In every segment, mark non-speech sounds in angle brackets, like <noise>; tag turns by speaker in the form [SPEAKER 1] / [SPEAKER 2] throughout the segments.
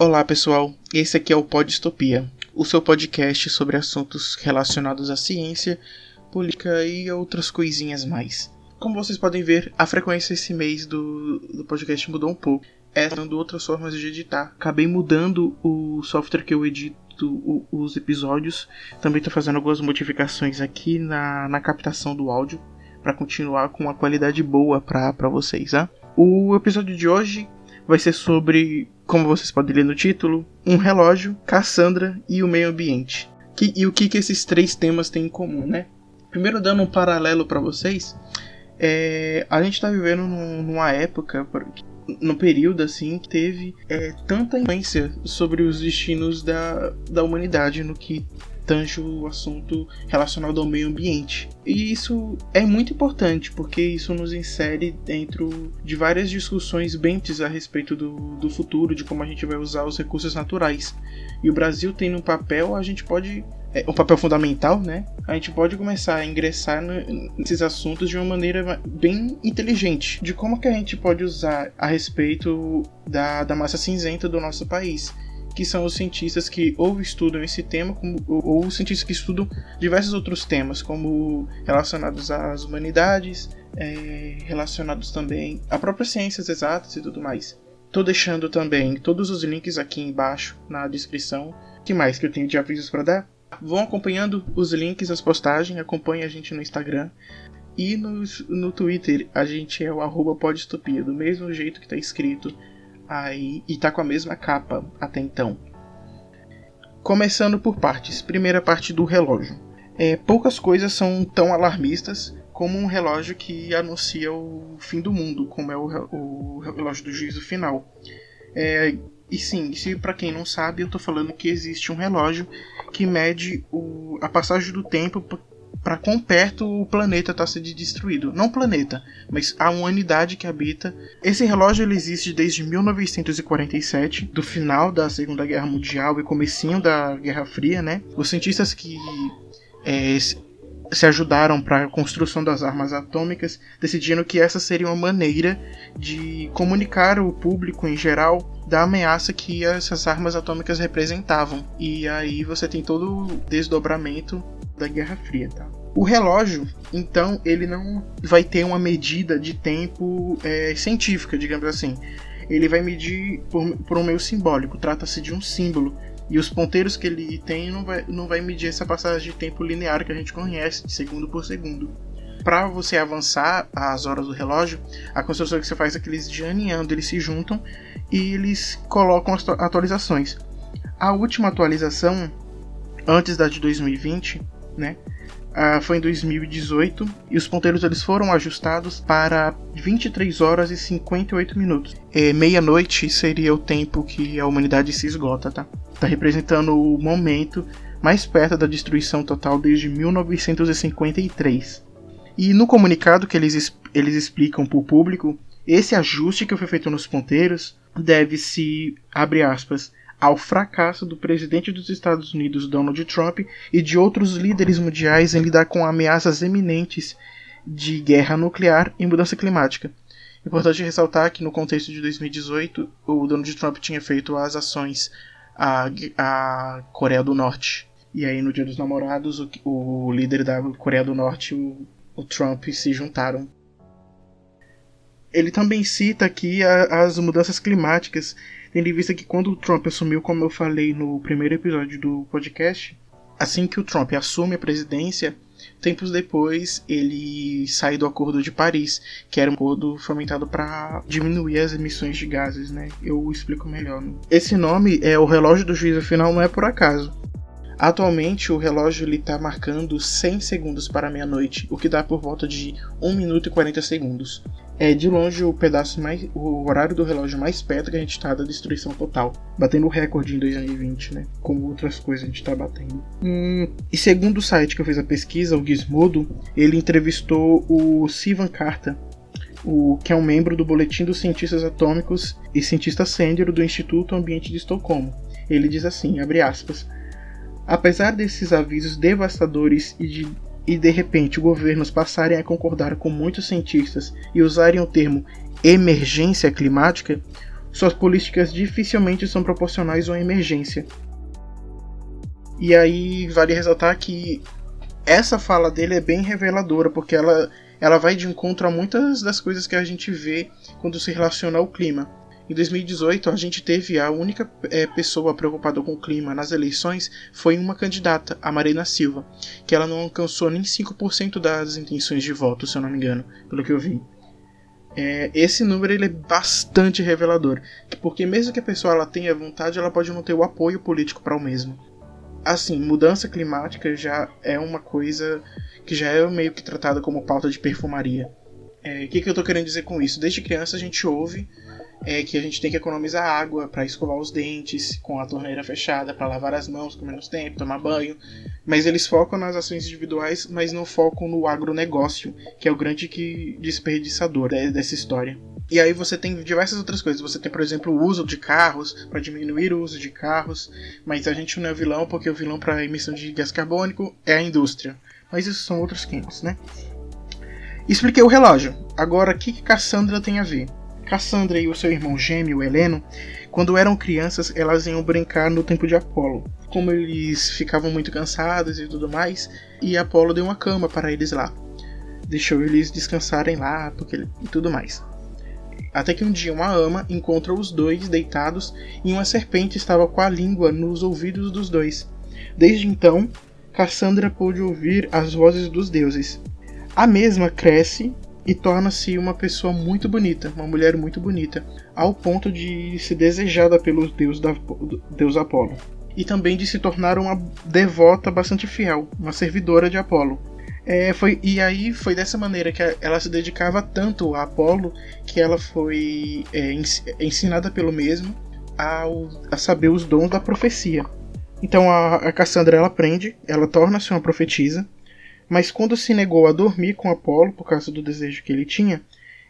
[SPEAKER 1] Olá pessoal, esse aqui é o Podistopia, o seu podcast sobre assuntos relacionados à ciência, política e outras coisinhas mais. Como vocês podem ver, a frequência esse mês do, do podcast mudou um pouco. É dando outras formas de editar. Acabei mudando o software que eu edito o, os episódios. Também estou fazendo algumas modificações aqui na, na captação do áudio para continuar com uma qualidade boa para vocês. Tá? O episódio de hoje vai ser sobre, como vocês podem ler no título, um relógio, Cassandra e o meio ambiente. Que, e o que, que esses três temas têm em comum, né? Primeiro, dando um paralelo para vocês, é, a gente está vivendo num, numa época, no período assim, que teve é, tanta influência sobre os destinos da, da humanidade no que tange o assunto relacionado ao meio ambiente. E isso é muito importante, porque isso nos insere dentro de várias discussões bem a respeito do, do futuro, de como a gente vai usar os recursos naturais. E o Brasil tem um papel, a gente pode é, um papel fundamental, né? A gente pode começar a ingressar nesses assuntos de uma maneira bem inteligente, de como que a gente pode usar a respeito da, da massa cinzenta do nosso país que são os cientistas que ou estudam esse tema, como, ou, ou cientistas que estudam diversos outros temas, como relacionados às humanidades, é, relacionados também a próprias ciências exatas e tudo mais. Tô deixando também todos os links aqui embaixo na descrição. O que mais que eu tenho de avisos para dar? Vão acompanhando os links, as postagens, acompanhe a gente no Instagram. E no, no Twitter a gente é o arroba podistopia, do mesmo jeito que está escrito aí e tá com a mesma capa até então. Começando por partes. Primeira parte do relógio. É, poucas coisas são tão alarmistas como um relógio que anuncia o fim do mundo, como é o, o relógio do juízo final. É, e sim, se para quem não sabe, eu estou falando que existe um relógio que mede o, a passagem do tempo para quão perto o planeta está sendo destruído. Não o planeta, mas a humanidade que habita. Esse relógio ele existe desde 1947, do final da Segunda Guerra Mundial e comecinho da Guerra Fria, né? Os cientistas que é, se ajudaram para a construção das armas atômicas, decidindo que essa seria uma maneira de comunicar o público em geral da ameaça que essas armas atômicas representavam. E aí você tem todo o desdobramento da Guerra Fria, tá? O relógio, então, ele não vai ter uma medida de tempo é, científica, digamos assim. Ele vai medir por, por um meio simbólico, trata-se de um símbolo. E os ponteiros que ele tem não vai, não vai medir essa passagem de tempo linear que a gente conhece, de segundo por segundo. Para você avançar as horas do relógio, a construção que você faz é que eles ano eles se juntam e eles colocam as atualizações. A última atualização, antes da de 2020, né? Foi em 2018 e os ponteiros eles foram ajustados para 23 horas e 58 minutos. É, Meia-noite seria o tempo que a humanidade se esgota, tá? Tá representando o momento mais perto da destruição total desde 1953. E no comunicado que eles, eles explicam para o público, esse ajuste que foi feito nos ponteiros deve-se, abre aspas, ao fracasso do presidente dos Estados Unidos Donald Trump e de outros líderes mundiais em lidar com ameaças eminentes de guerra nuclear e mudança climática. Importante ressaltar que no contexto de 2018 o Donald Trump tinha feito as ações à, à Coreia do Norte. E aí no Dia dos Namorados o, o líder da Coreia do Norte, o, o Trump, se juntaram ele também cita aqui a, as mudanças climáticas tendo em vista que quando o Trump assumiu, como eu falei no primeiro episódio do podcast, assim que o Trump assume a presidência, tempos depois ele sai do Acordo de Paris, que era um acordo fomentado para diminuir as emissões de gases, né? Eu explico melhor. Esse nome é o relógio do juízo final não é por acaso. Atualmente o relógio está marcando 100 segundos para meia-noite, o que dá por volta de 1 minuto e 40 segundos é de longe o pedaço mais. o horário do relógio mais perto que a gente está da destruição total. Batendo o recorde em 2020, né? Como outras coisas a gente está batendo. Hum, e segundo o site que eu fiz a pesquisa, o Gizmodo, ele entrevistou o Sivan Carta, o, que é um membro do Boletim dos Cientistas Atômicos e cientista sênior do Instituto Ambiente de Estocolmo. Ele diz assim, abre aspas, Apesar desses avisos devastadores e de e de repente governos passarem a concordar com muitos cientistas e usarem o termo emergência climática, suas políticas dificilmente são proporcionais a uma emergência. E aí vale ressaltar que essa fala dele é bem reveladora, porque ela, ela vai de encontro a muitas das coisas que a gente vê quando se relaciona ao clima. Em 2018, a gente teve a única é, pessoa preocupada com o clima nas eleições foi uma candidata, a Marina Silva, que ela não alcançou nem 5% das intenções de voto, se eu não me engano, pelo que eu vi. É, esse número ele é bastante revelador, porque mesmo que a pessoa ela tenha vontade, ela pode não ter o apoio político para o mesmo. Assim, mudança climática já é uma coisa que já é meio que tratada como pauta de perfumaria. O é, que, que eu estou querendo dizer com isso? Desde criança a gente ouve é que a gente tem que economizar água para escovar os dentes com a torneira fechada, para lavar as mãos com menos tempo, tomar banho. Mas eles focam nas ações individuais, mas não focam no agronegócio, que é o grande que desperdiçador dessa história. E aí você tem diversas outras coisas. Você tem, por exemplo, o uso de carros para diminuir o uso de carros, mas a gente não é vilão porque o vilão para emissão de gás carbônico é a indústria. Mas isso são outros 500, né? Expliquei o relógio. Agora, o que, que Cassandra tem a ver? Cassandra e o seu irmão gêmeo, Heleno, quando eram crianças, elas iam brincar no templo de Apolo. Como eles ficavam muito cansados e tudo mais, e Apolo deu uma cama para eles lá. Deixou eles descansarem lá porque, e tudo mais. Até que um dia uma ama encontra os dois deitados e uma serpente estava com a língua nos ouvidos dos dois. Desde então, Cassandra pôde ouvir as vozes dos deuses. A mesma cresce e torna-se uma pessoa muito bonita, uma mulher muito bonita, ao ponto de ser desejada pelo deus, da, deus Apolo. E também de se tornar uma devota bastante fiel, uma servidora de Apolo. É, foi, e aí foi dessa maneira que ela se dedicava tanto a Apolo que ela foi é, ensinada pelo mesmo ao, a saber os dons da profecia. Então a, a Cassandra ela aprende, ela torna-se uma profetisa, mas quando se negou a dormir com Apolo por causa do desejo que ele tinha,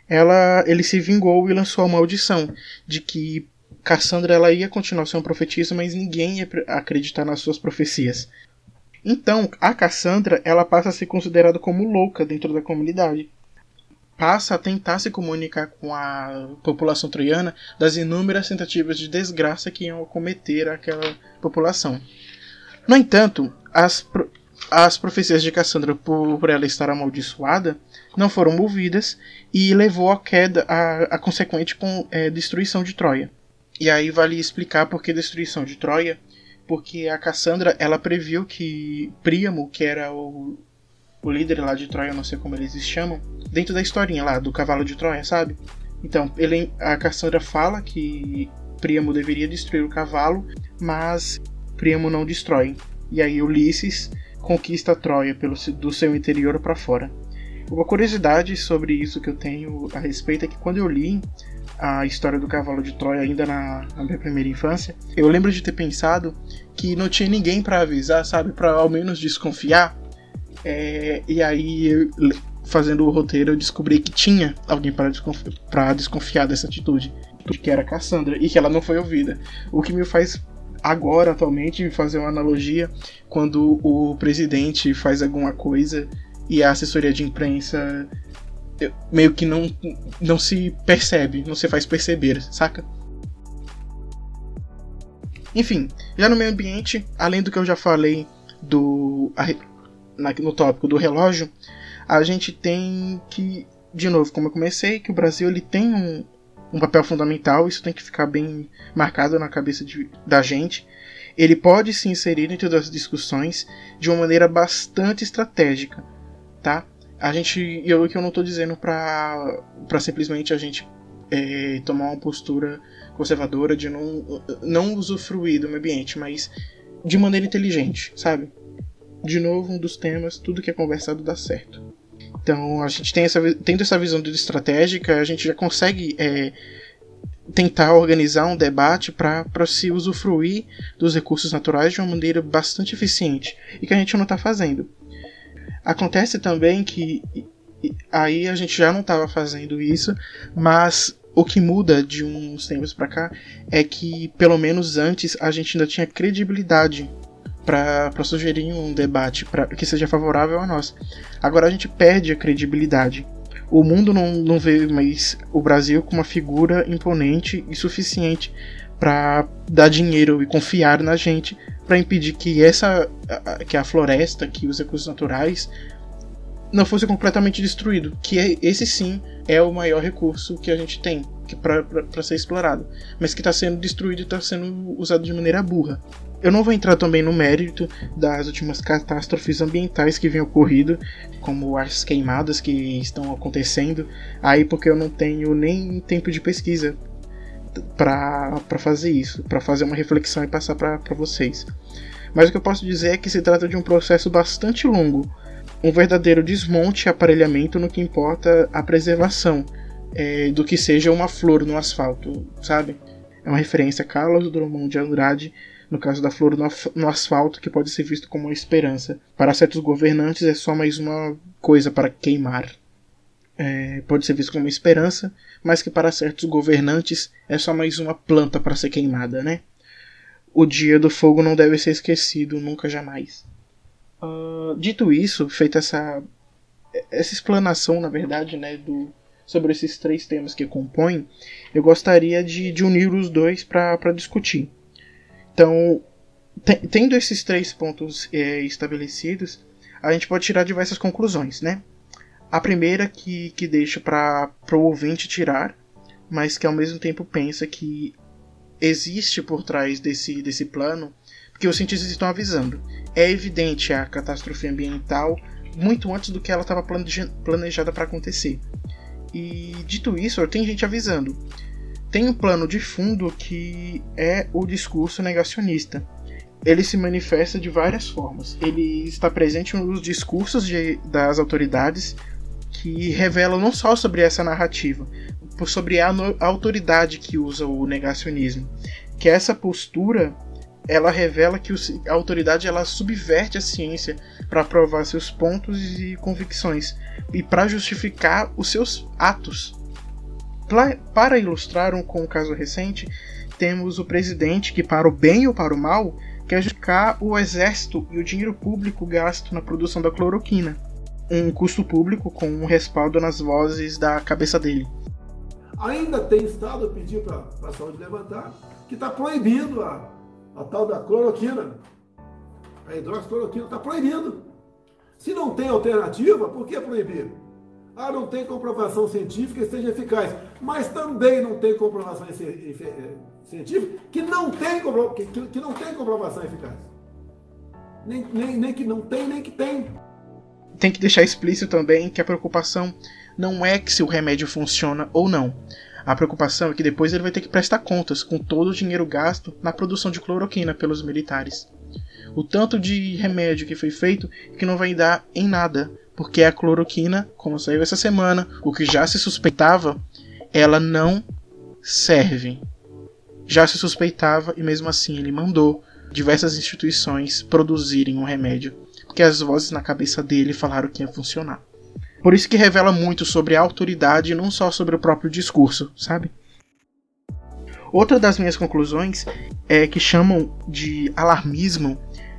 [SPEAKER 1] ela, ele se vingou e lançou a maldição de que Cassandra ela ia continuar sendo profetisa, mas ninguém ia acreditar nas suas profecias. Então, a Cassandra ela passa a ser considerada como louca dentro da comunidade. Passa a tentar se comunicar com a população troiana das inúmeras tentativas de desgraça que iam cometer aquela população. No entanto, as, as profecias de Cassandra, por, por ela estar amaldiçoada, não foram movidas e levou à queda, a, a consequente com, é, destruição de Troia. E aí vale explicar por que destruição de Troia, porque a Cassandra ela previu que Príamo, que era o, o líder lá de Troia, não sei como eles chamam, dentro da historinha lá do cavalo de Troia, sabe? Então, ele, a Cassandra fala que Príamo deveria destruir o cavalo, mas Príamo não destrói. E aí Ulisses conquista Troia pelo, do seu interior para fora. Uma curiosidade sobre isso que eu tenho a respeito é que quando eu li a história do cavalo de Troia ainda na, na minha primeira infância, eu lembro de ter pensado que não tinha ninguém para avisar, sabe, para ao menos desconfiar. É, e aí, eu, fazendo o roteiro, eu descobri que tinha alguém para desconfiar, desconfiar dessa atitude, que era Cassandra, e que ela não foi ouvida. O que me faz agora, atualmente, fazer uma analogia quando o presidente faz alguma coisa e a assessoria de imprensa meio que não, não se percebe, não se faz perceber, saca? Enfim, já no meio ambiente, além do que eu já falei do no tópico do relógio, a gente tem que, de novo, como eu comecei, que o Brasil ele tem um, um papel fundamental, isso tem que ficar bem marcado na cabeça de, da gente. Ele pode se inserir dentro das discussões de uma maneira bastante estratégica, tá? A gente, eu que eu não estou dizendo para para simplesmente a gente é, tomar uma postura conservadora de não não usufruir do meio ambiente, mas de maneira inteligente, sabe? De novo, um dos temas, tudo que é conversado dá certo. Então, a gente tem essa, tendo essa visão de estratégica, a gente já consegue é, tentar organizar um debate para se usufruir dos recursos naturais de uma maneira bastante eficiente e que a gente não está fazendo. Acontece também que aí a gente já não estava fazendo isso, mas o que muda de uns tempos para cá é que, pelo menos antes, a gente ainda tinha credibilidade para sugerir um debate pra, que seja favorável a nós. Agora a gente perde a credibilidade. o mundo não, não vê mais o Brasil como uma figura imponente e suficiente para dar dinheiro e confiar na gente para impedir que essa que a floresta, que os recursos naturais não fosse completamente destruído, que é, esse sim é o maior recurso que a gente tem para ser explorado, mas que está sendo destruído e está sendo usado de maneira burra. Eu não vou entrar também no mérito das últimas catástrofes ambientais que vêm ocorrido, como as queimadas que estão acontecendo, aí porque eu não tenho nem tempo de pesquisa para fazer isso, para fazer uma reflexão e passar para vocês. Mas o que eu posso dizer é que se trata de um processo bastante longo, um verdadeiro desmonte e aparelhamento no que importa a preservação é, do que seja uma flor no asfalto, sabe? É uma referência a Carlos Drummond de Andrade, no caso da flor no, asfalto, que pode ser visto como uma esperança. Para certos governantes é só mais uma coisa para queimar. É, pode ser visto como uma esperança, mas que para certos governantes é só mais uma planta para ser queimada, né? O dia do fogo não deve ser esquecido nunca jamais. Uh, dito isso, feita essa essa explanação, na verdade, né, do, sobre esses três temas que compõem, eu gostaria de, de unir os dois para discutir. Então, tendo esses três pontos é, estabelecidos, a gente pode tirar diversas conclusões, né? A primeira que, que deixa para o ouvinte tirar, mas que ao mesmo tempo pensa que existe por trás desse, desse plano, porque os cientistas estão avisando. É evidente a catástrofe ambiental muito antes do que ela estava planejada para acontecer. E dito isso, tem gente avisando. Tem um plano de fundo que é o discurso negacionista. Ele se manifesta de várias formas. Ele está presente nos discursos de, das autoridades que revelam não só sobre essa narrativa, sobre a, a autoridade que usa o negacionismo, que essa postura ela revela que a autoridade ela subverte a ciência para provar seus pontos e convicções e para justificar os seus atos. Para ilustrar um, com um caso recente, temos o presidente que, para o bem ou para o mal, quer justificar o exército e o dinheiro público gasto na produção da cloroquina, um custo público com um respaldo nas vozes da cabeça dele.
[SPEAKER 2] Ainda tem estado a pedir para a saúde levantar que está proibindo a a tal da cloroquina. A hidroxicloroquina está proibido. Se não tem alternativa, por que proibir? Ah, não tem comprovação científica que seja eficaz. Mas também não tem comprovação eh, científica que não tem, que, não tem comprovação eficaz. Nem, nem, nem que não tem, nem que tem.
[SPEAKER 1] Tem que deixar explícito também que a preocupação não é que se o remédio funciona ou não. A preocupação é que depois ele vai ter que prestar contas com todo o dinheiro gasto na produção de cloroquina pelos militares. O tanto de remédio que foi feito que não vai dar em nada, porque a cloroquina, como saiu essa semana, o que já se suspeitava, ela não serve. Já se suspeitava e mesmo assim ele mandou diversas instituições produzirem um remédio, porque as vozes na cabeça dele falaram que ia funcionar. Por isso que revela muito sobre a autoridade não só sobre o próprio discurso, sabe? Outra das minhas conclusões é que chamam de alarmismo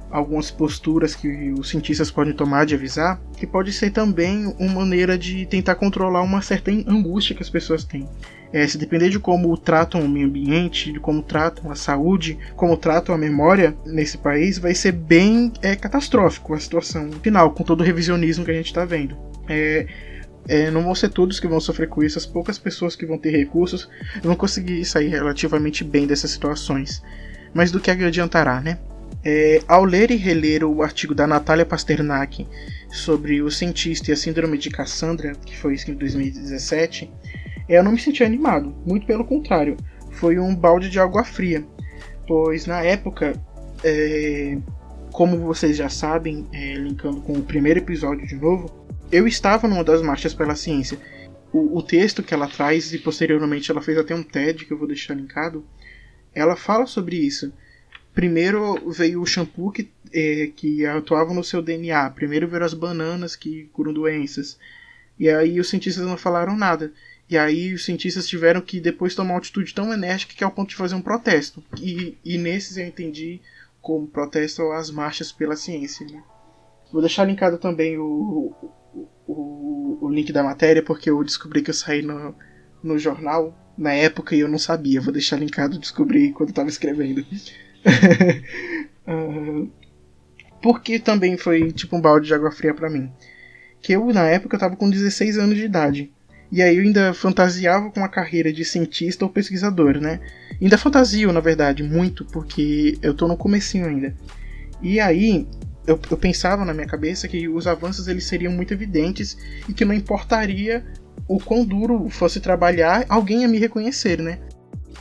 [SPEAKER 1] algumas posturas que os cientistas podem tomar de avisar, que pode ser também uma maneira de tentar controlar uma certa angústia que as pessoas têm. É, se depender de como tratam o meio ambiente, de como tratam a saúde, como tratam a memória nesse país, vai ser bem é, catastrófico a situação final, com todo o revisionismo que a gente está vendo. É, é, não vão ser todos que vão sofrer com isso, as poucas pessoas que vão ter recursos vão conseguir sair relativamente bem dessas situações. Mas do que adiantará, né? É, ao ler e reler o artigo da Natália Pasternak sobre o cientista e a síndrome de Cassandra, que foi escrito em 2017, eu não me senti animado, muito pelo contrário, foi um balde de água fria, pois na época, é, como vocês já sabem, é, linkando com o primeiro episódio de novo, eu estava numa das marchas pela ciência. O, o, texto que ela traz, e posteriormente ela fez até um TED que eu vou deixar linkado, ela fala sobre isso. Primeiro veio o shampoo que, é, que atuava no seu DNA. Primeiro veio as bananas que curam doenças. E aí os cientistas não falaram nada. E aí os cientistas tiveram que depois tomar uma atitude tão enérgica que é ao ponto de fazer um protesto. E, e nesses eu entendi como protesto às marchas pela ciência. Né? Vou deixar linkado também o, o, o o link da matéria porque eu descobri que eu saí no, no jornal na época e eu não sabia. Vou deixar linkado, descobri quando estava escrevendo. <laughs> porque também foi tipo um balde de água fria para mim. Que eu, na época, eu tava com 16 anos de idade. E aí eu ainda fantasiava com a carreira de cientista ou pesquisador, né? Ainda fantasio, na verdade, muito, porque eu tô no comecinho ainda. E aí eu, eu pensava na minha cabeça que os avanços eles seriam muito evidentes e que não importaria o quão duro fosse trabalhar, alguém ia me reconhecer, né?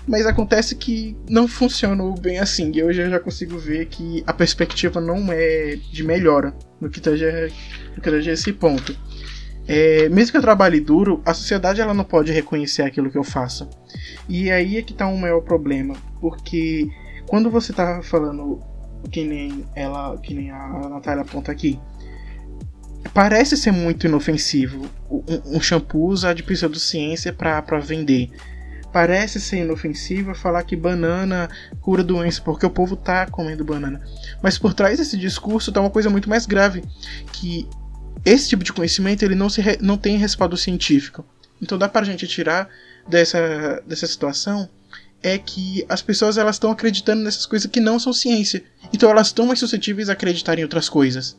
[SPEAKER 1] Mas acontece que não funcionou bem assim. E hoje eu já consigo ver que a perspectiva não é de melhora no que tange, no que tange esse ponto. É, mesmo que eu trabalhe duro, a sociedade ela não pode reconhecer aquilo que eu faço. E aí é que está um maior problema, porque quando você está falando que nem ela, que nem a Natália aponta aqui, parece ser muito inofensivo. Um, um shampoo usar de pseudociência para vender. Parece ser inofensivo falar que banana cura doença, porque o povo tá comendo banana. Mas por trás desse discurso tá uma coisa muito mais grave, que esse tipo de conhecimento ele não, se re, não tem respaldo científico. Então dá para a gente tirar dessa, dessa situação é que as pessoas elas estão acreditando nessas coisas que não são ciência. Então elas estão mais suscetíveis a acreditar em outras coisas.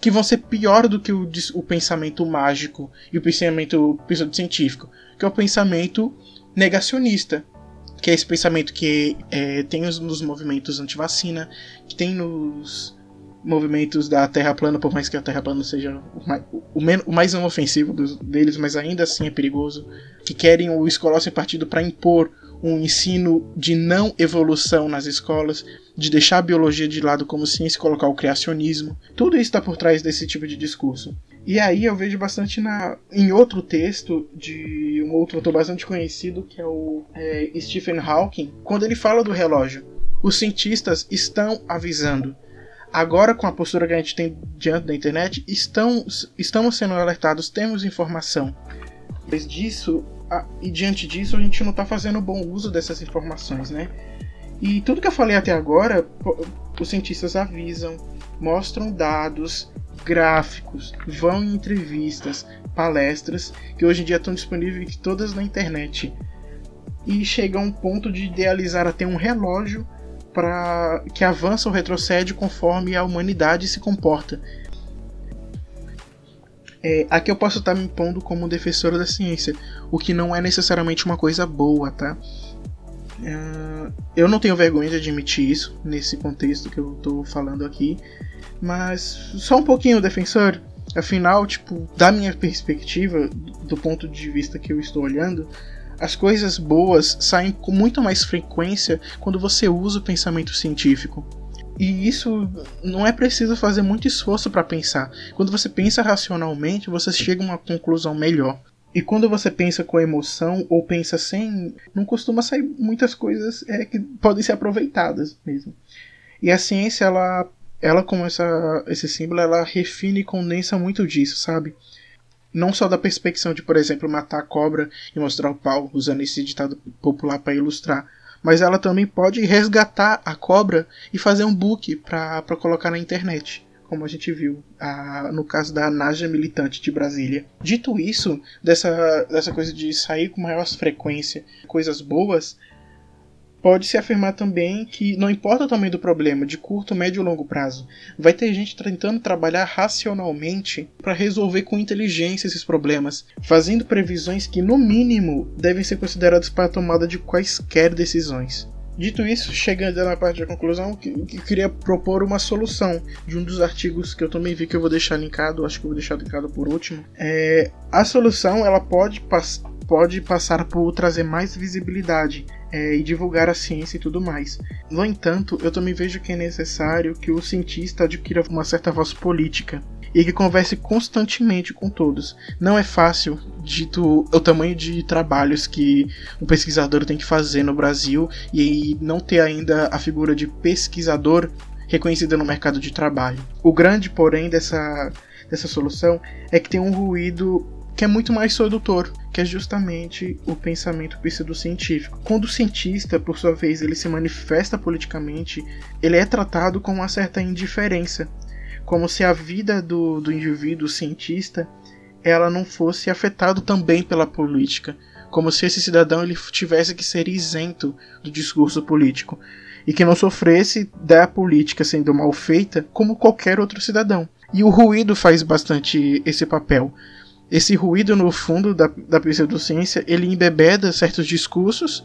[SPEAKER 1] Que vão ser pior do que o, o pensamento mágico e o pensamento científico, que é o pensamento negacionista, que é esse pensamento que é, tem nos movimentos anti-vacina, que tem nos movimentos da Terra plana, por mais que a Terra plana seja o mais, o, menos, mais inofensivo deles, mas ainda assim é perigoso, que querem o escolar sem partido para impor um ensino de não evolução nas escolas, de deixar a biologia de lado como ciência e colocar o criacionismo. Tudo isso está por trás desse tipo de discurso. E aí eu vejo bastante na, em outro texto de um outro autor bastante conhecido, que é o é, Stephen Hawking, quando ele fala do relógio. Os cientistas estão avisando agora com a postura que a gente tem diante da internet, estão, estamos sendo alertados, temos informação. Mas disso, e diante disso, a gente não está fazendo bom uso dessas informações, né? E tudo que eu falei até agora, os cientistas avisam, mostram dados, gráficos, vão em entrevistas, palestras, que hoje em dia estão disponíveis todas na internet. E chega a um ponto de idealizar até um relógio para que avança ou retrocede conforme a humanidade se comporta. É, aqui eu posso estar me impondo como defensora da ciência, o que não é necessariamente uma coisa boa, tá? É, eu não tenho vergonha de admitir isso nesse contexto que eu estou falando aqui, mas só um pouquinho defensor. Afinal, tipo, da minha perspectiva, do ponto de vista que eu estou olhando, as coisas boas saem com muito mais frequência quando você usa o pensamento científico. E isso não é preciso fazer muito esforço para pensar. Quando você pensa racionalmente, você chega a uma conclusão melhor. E quando você pensa com emoção ou pensa sem, não costuma sair muitas coisas é, que podem ser aproveitadas mesmo. E a ciência, ela, ela como essa, esse símbolo, ela refine e condensa muito disso, sabe? não só da perspectiva de, por exemplo, matar a cobra e mostrar o pau, usando esse ditado popular para ilustrar, mas ela também pode resgatar a cobra e fazer um book para colocar na internet, como a gente viu a, no caso da Naja Militante de Brasília. Dito isso, dessa, dessa coisa de sair com maior frequência coisas boas, Pode-se afirmar também que não importa o tamanho do problema, de curto, médio ou longo prazo, vai ter gente tentando trabalhar racionalmente para resolver com inteligência esses problemas, fazendo previsões que, no mínimo, devem ser consideradas para a tomada de quaisquer decisões. Dito isso, chegando na parte da conclusão, que queria propor uma solução de um dos artigos que eu também vi que eu vou deixar linkado, acho que eu vou deixar linkado por último. É, a solução ela pode pode passar por trazer mais visibilidade é, e divulgar a ciência e tudo mais. No entanto, eu também vejo que é necessário que o cientista adquira uma certa voz política e que converse constantemente com todos. Não é fácil, dito o tamanho de trabalhos que um pesquisador tem que fazer no Brasil e não ter ainda a figura de pesquisador reconhecida no mercado de trabalho. O grande, porém, dessa, dessa solução é que tem um ruído que é muito mais sedutor, que é justamente o pensamento pseudocientífico. Quando o cientista, por sua vez, ele se manifesta politicamente, ele é tratado com uma certa indiferença, como se a vida do, do indivíduo cientista ela não fosse afetado também pela política, como se esse cidadão ele tivesse que ser isento do discurso político e que não sofresse da política sendo mal feita como qualquer outro cidadão. E o ruído faz bastante esse papel. Esse ruído no fundo da, da pseudociência ele embebeda certos discursos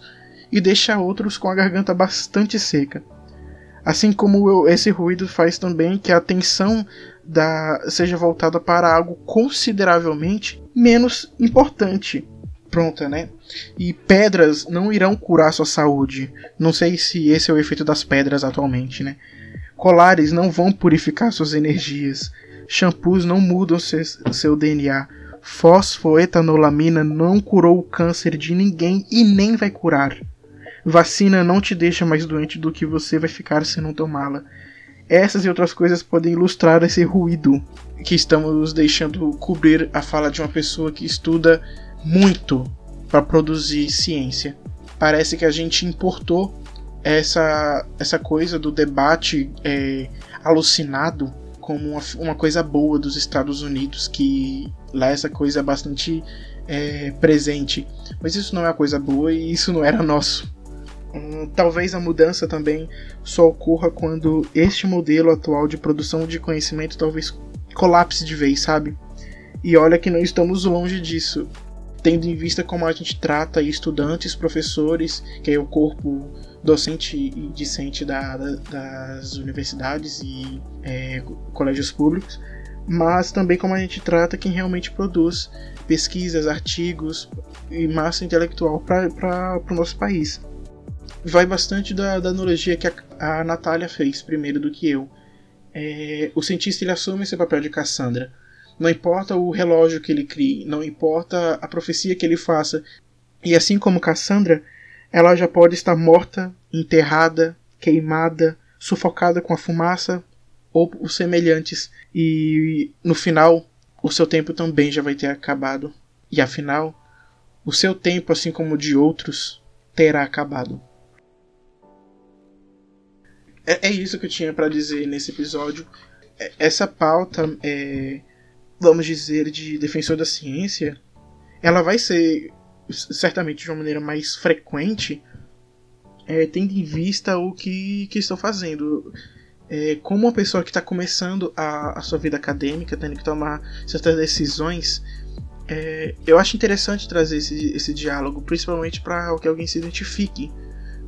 [SPEAKER 1] e deixa outros com a garganta bastante seca. Assim como esse ruído faz também que a atenção da, seja voltada para algo consideravelmente menos importante. Pronta, né? E pedras não irão curar sua saúde. Não sei se esse é o efeito das pedras atualmente, né? Colares não vão purificar suas energias. Shampoos não mudam seu, seu DNA. Fosfoetanolamina não curou o câncer de ninguém e nem vai curar. Vacina não te deixa mais doente do que você vai ficar se não tomá-la. Essas e outras coisas podem ilustrar esse ruído que estamos deixando cobrir a fala de uma pessoa que estuda muito para produzir ciência. Parece que a gente importou essa, essa coisa do debate é, alucinado como uma, uma, coisa boa dos Estados Unidos, que lá essa coisa é bastante é, presente. Mas isso não é uma coisa boa e isso não era nosso. Hum, talvez a mudança também só ocorra quando este modelo atual de produção de conhecimento talvez colapse de vez, sabe? E olha que não estamos longe disso, tendo em vista como a gente trata estudantes, professores, que é o corpo docente e discente da, da, das universidades e é, colégios públicos, mas também como a gente trata quem realmente produz pesquisas, artigos e massa intelectual para o nosso país vai bastante da, da analogia que a, a Natália fez primeiro do que eu. É, o cientista ele assume esse papel de Cassandra. Não importa o relógio que ele crie, não importa a profecia que ele faça. E assim como Cassandra, ela já pode estar morta, enterrada, queimada, sufocada com a fumaça ou os semelhantes. E no final, o seu tempo também já vai ter acabado. E afinal, o seu tempo, assim como o de outros, terá acabado. É, é isso que eu tinha para dizer nesse episódio. É, essa pauta, é, vamos dizer, de defensor da ciência, ela vai ser certamente de uma maneira mais frequente, é, tendo em vista o que, que estou fazendo. É, como uma pessoa que está começando a, a, sua vida acadêmica, tendo que tomar certas decisões, é, eu acho interessante trazer esse, esse diálogo, principalmente para que alguém se identifique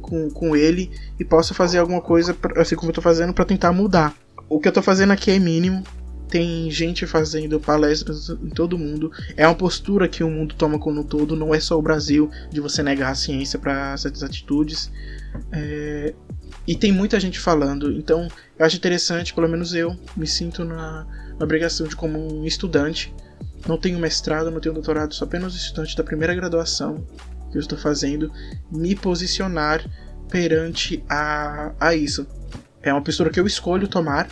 [SPEAKER 1] com, com ele e possa fazer alguma coisa, assim como eu tô fazendo, para tentar mudar. O que eu tô fazendo aqui é mínimo. Tem gente fazendo palestras em todo mundo. É uma postura que o mundo toma como um todo. Não é só o Brasil de você negar a ciência para certas atitudes. É... E tem muita gente falando. Então eu acho interessante, pelo menos eu me sinto na, na obrigação de, como um estudante, não tenho mestrado, não tenho doutorado, sou apenas estudante da primeira graduação que eu estou fazendo, me posicionar perante a, a isso. É uma postura que eu escolho tomar.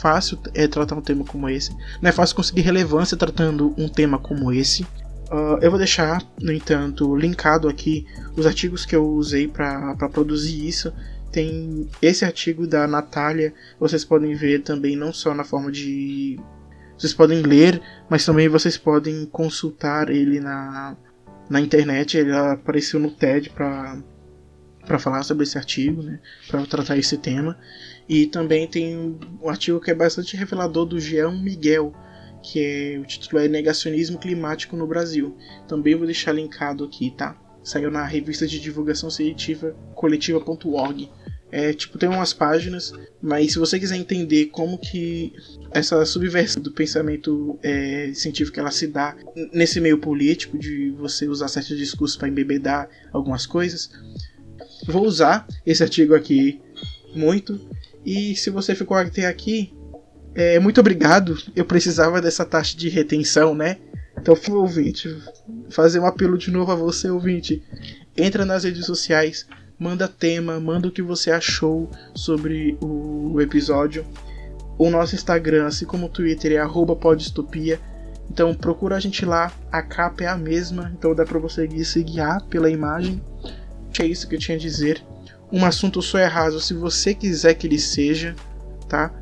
[SPEAKER 1] Fácil é tratar um tema como esse. Não é fácil conseguir relevância tratando um tema como esse. Uh, eu vou deixar, no entanto, linkado aqui os artigos que eu usei para produzir isso. Tem esse artigo da Natália, vocês podem ver também, não só na forma de. Vocês podem ler, mas também vocês podem consultar ele na, na internet, ele apareceu no TED para falar sobre esse artigo, né, para tratar esse tema. E também tem um artigo que é bastante revelador do Jean Miguel, que é o título é Negacionismo Climático no Brasil. Também vou deixar linkado aqui, tá? Saiu na revista de divulgação científica coletiva.org. É, tipo, tem umas páginas, mas se você quiser entender como que essa subversão do pensamento é, científico ela se dá nesse meio político, de você usar certos discursos para embebedar algumas coisas, vou usar esse artigo aqui muito. E se você ficou até aqui, é, muito obrigado. Eu precisava dessa taxa de retenção, né? Então, ouvinte, fazer um apelo de novo a você, ouvinte. Entra nas redes sociais, manda tema, manda o que você achou sobre o episódio. O nosso Instagram, assim como o Twitter, é podistopia. Então procura a gente lá, a capa é a mesma, então dá pra você se guiar pela imagem. É isso que eu tinha a dizer. Um assunto só é raso se você quiser que ele seja, tá?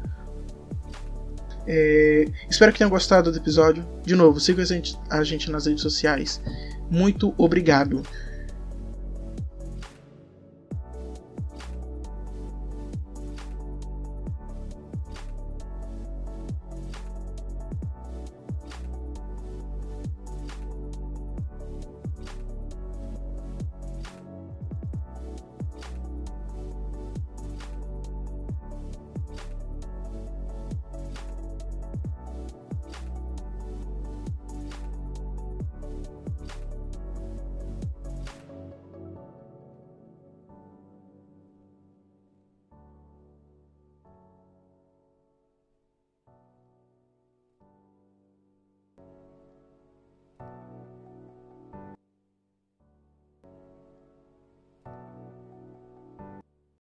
[SPEAKER 1] É, espero que tenham gostado do episódio. De novo, siga a gente, a gente nas redes sociais. Muito obrigado.